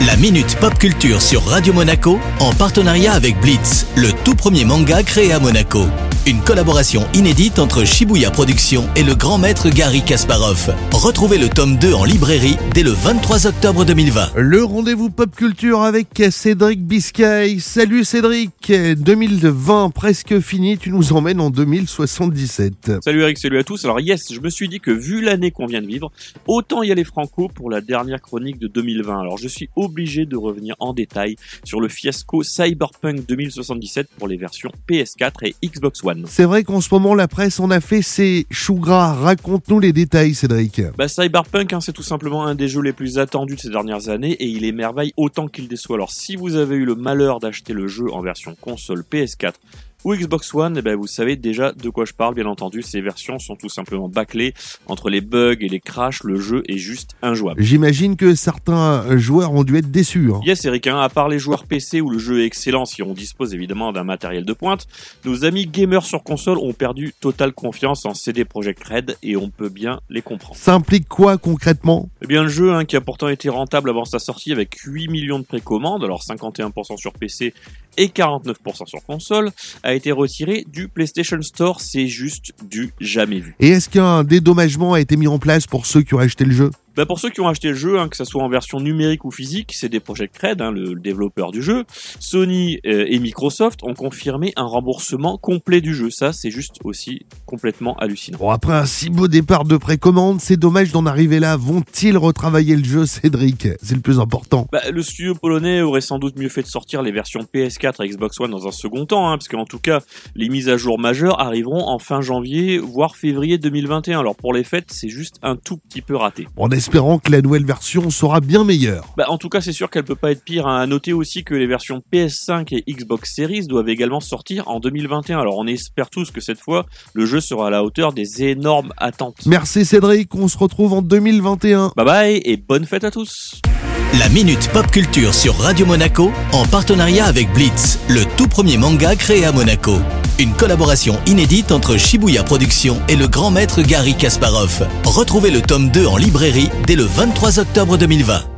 La Minute Pop Culture sur Radio Monaco en partenariat avec Blitz, le tout premier manga créé à Monaco. Une collaboration inédite entre Shibuya Productions et le grand maître Gary Kasparov. Retrouvez le tome 2 en librairie dès le 23 octobre 2020. Le rendez-vous pop culture avec Cédric Biscay. Salut Cédric, 2020 presque fini, tu nous emmènes en 2077. Salut Eric, salut à tous. Alors yes, je me suis dit que vu l'année qu'on vient de vivre, autant y aller franco pour la dernière chronique de 2020. Alors je suis obligé de revenir en détail sur le fiasco Cyberpunk 2077 pour les versions PS4 et Xbox One. C'est vrai qu'en ce moment, la presse en a fait ses choux gras. Raconte-nous les détails, Cédric. Bah, Cyberpunk, hein, c'est tout simplement un des jeux les plus attendus de ces dernières années et il émerveille autant qu'il déçoit. Alors, si vous avez eu le malheur d'acheter le jeu en version console PS4 ou Xbox One, eh ben vous savez déjà de quoi je parle, bien entendu. Ces versions sont tout simplement bâclées. Entre les bugs et les crashs, le jeu est juste injouable. J'imagine que certains joueurs ont dû être déçus. Hein. Yes, Eric, hein, à part les joueurs PC où le jeu est excellent, si on dispose évidemment d'un matériel de pointe, nos amis gamers sur console ont perdu totale confiance en CD Projekt Red et on peut bien les comprendre. Ça implique quoi concrètement? Eh bien, le jeu, hein, qui a pourtant été rentable avant sa sortie avec 8 millions de précommandes, alors 51% sur PC et 49% sur console, a été retiré du PlayStation Store. C'est juste du jamais vu. Et est-ce qu'un dédommagement a été mis en place pour ceux qui ont acheté le jeu? Bah pour ceux qui ont acheté le jeu, hein, que ce soit en version numérique ou physique, c'est des Project Red, hein, le, développeur du jeu. Sony euh, et Microsoft ont confirmé un remboursement complet du jeu. Ça, c'est juste aussi complètement hallucinant. Bon, après un si beau départ de précommande, c'est dommage d'en arriver là. Vont-ils retravailler le jeu, Cédric? C'est le plus important. Bah, le studio polonais aurait sans doute mieux fait de sortir les versions PS4 et Xbox One dans un second temps, hein, parce qu'en tout cas, les mises à jour majeures arriveront en fin janvier, voire février 2021. Alors pour les fêtes, c'est juste un tout petit peu raté espérant que la nouvelle version sera bien meilleure. Bah, en tout cas, c'est sûr qu'elle peut pas être pire. Hein. À noter aussi que les versions PS5 et Xbox Series doivent également sortir en 2021. Alors on espère tous que cette fois, le jeu sera à la hauteur des énormes attentes. Merci Cédric, on se retrouve en 2021. Bye bye et bonne fête à tous. La Minute Pop Culture sur Radio Monaco en partenariat avec Blitz, le tout premier manga créé à Monaco. Une collaboration inédite entre Shibuya Productions et le grand maître Gary Kasparov. Retrouvez le tome 2 en librairie dès le 23 octobre 2020.